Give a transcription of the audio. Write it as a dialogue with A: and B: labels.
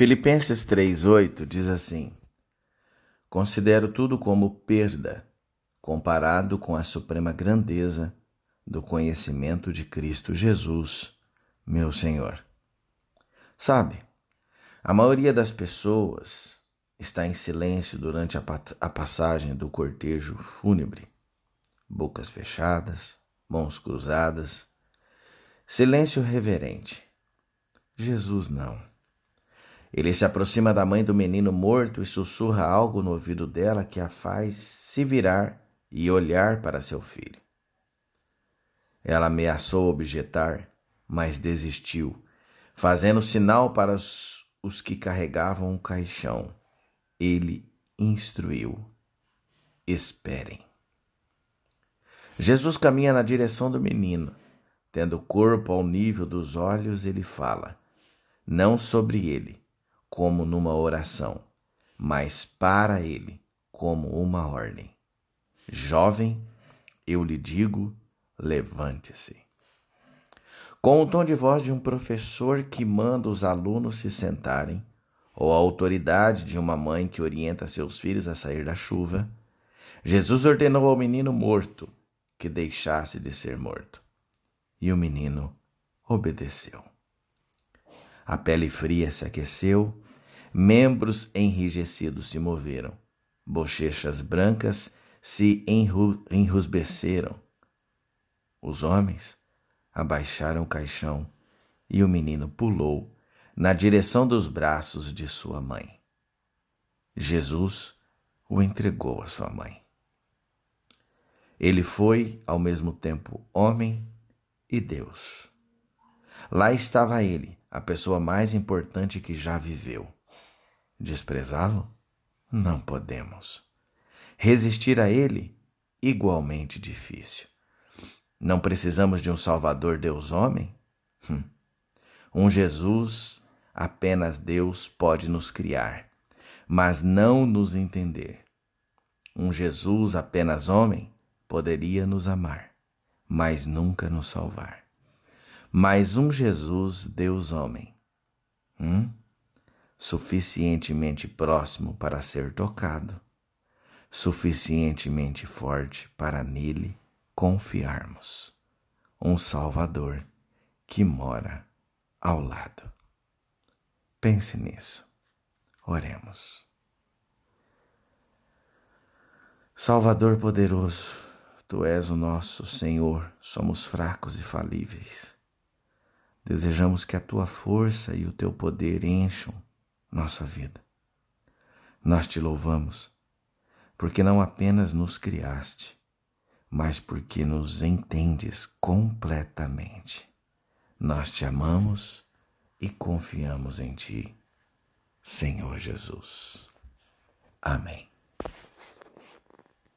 A: Filipenses 3,8 diz assim: Considero tudo como perda, comparado com a suprema grandeza do conhecimento de Cristo Jesus, meu Senhor. Sabe, a maioria das pessoas está em silêncio durante a, a passagem do cortejo fúnebre, bocas fechadas, mãos cruzadas, silêncio reverente. Jesus não. Ele se aproxima da mãe do menino morto e sussurra algo no ouvido dela que a faz se virar e olhar para seu filho. Ela ameaçou objetar, mas desistiu, fazendo sinal para os, os que carregavam o caixão. Ele instruiu: Esperem. Jesus caminha na direção do menino. Tendo o corpo ao nível dos olhos, ele fala, não sobre ele, como numa oração, mas para ele como uma ordem. Jovem, eu lhe digo, levante-se. Com o tom de voz de um professor que manda os alunos se sentarem, ou a autoridade de uma mãe que orienta seus filhos a sair da chuva, Jesus ordenou ao menino morto que deixasse de ser morto. E o menino obedeceu. A pele fria se aqueceu, membros enrijecidos se moveram, bochechas brancas se enru enrusbeceram. Os homens abaixaram o caixão e o menino pulou na direção dos braços de sua mãe. Jesus o entregou à sua mãe. Ele foi, ao mesmo tempo, homem e Deus. Lá estava ele, a pessoa mais importante que já viveu. Desprezá-lo? Não podemos. Resistir a ele? Igualmente difícil. Não precisamos de um Salvador Deus-homem? Hum. Um Jesus, apenas Deus pode nos criar, mas não nos entender. Um Jesus, apenas homem, poderia nos amar, mas nunca nos salvar mas um Jesus, Deus homem, hum? suficientemente próximo para ser tocado, suficientemente forte para nele confiarmos. Um Salvador que mora ao lado. Pense nisso. Oremos. Salvador poderoso, Tu és o nosso Senhor, somos fracos e falíveis. Desejamos que a tua força e o teu poder encham nossa vida. Nós te louvamos, porque não apenas nos criaste, mas porque nos entendes completamente. Nós te amamos e confiamos em ti, Senhor Jesus. Amém.